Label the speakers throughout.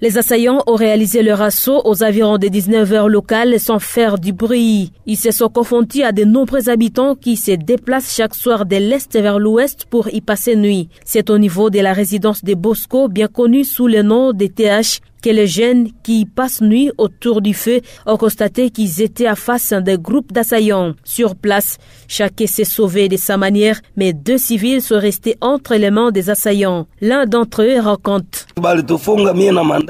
Speaker 1: Les assaillants ont réalisé leur assaut aux environs des 19 heures locales sans faire du bruit. Ils se sont confrontés à de nombreux habitants qui se déplacent chaque soir de l'est vers l'ouest pour y passer nuit. C'est au niveau de la résidence des Bosco, bien connue sous le nom des TH, que les jeunes qui passent nuit autour du feu ont constaté qu'ils étaient à face d'un groupe d'assaillants. Sur place, chacun s'est sauvé de sa manière, mais deux civils sont restés entre les mains des assaillants. L'un d'entre eux raconte.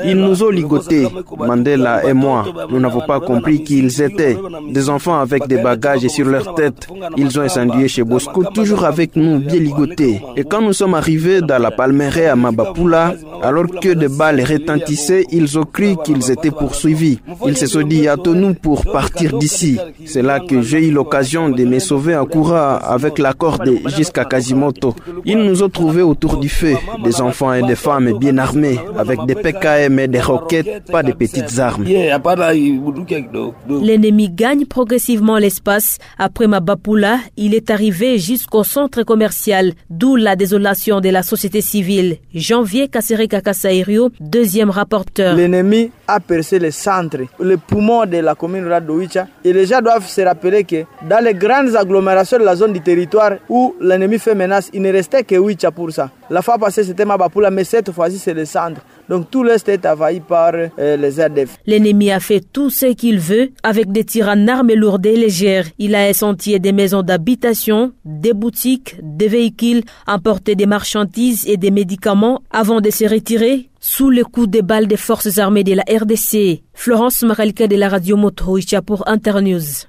Speaker 2: Ils nous ont ligotés, Mandela et moi. Nous n'avons pas compris qui ils étaient. Des enfants avec des bagages sur leur tête. Ils ont incendié chez Bosco, toujours avec nous, bien ligotés. Et quand nous sommes arrivés dans la palmeraie à Mabapula, alors que des balles retentissaient, ils ont cru qu'ils étaient poursuivis. Ils se sont dit, hâtons-nous pour partir d'ici. C'est là que j'ai eu l'occasion de me sauver en courant avec la corde jusqu'à Kazimoto. Ils nous ont trouvés autour du feu, des enfants et des femmes bien armés, avec des PKM et des roquettes, pas des petites armes.
Speaker 1: L'ennemi gagne progressivement l'espace. Après Mabapula, il est arrivé jusqu'au centre commercial, d'où la désolation de la société civile. Janvier Kassereka Kasairio, deuxième
Speaker 3: L'ennemi a percé le centre, le poumon de la commune rurale de Et les gens doivent se rappeler que dans les grandes agglomérations de la zone du territoire où l'ennemi fait menace, il ne restait que Wicha pour ça. La fois passée, c'était Mabapula, mais cette fois-ci, c'est le centre. Donc tout l'Est est envahi par euh, les RDF.
Speaker 1: L'ennemi a fait tout ce qu'il veut avec des tirs en armes lourdes et légères. Il a incendié des maisons d'habitation, des boutiques, des véhicules, emporté des marchandises et des médicaments avant de se retirer sous le coup des balles des forces armées de la RDC. Florence Maralka de la radio Moto pour Internews.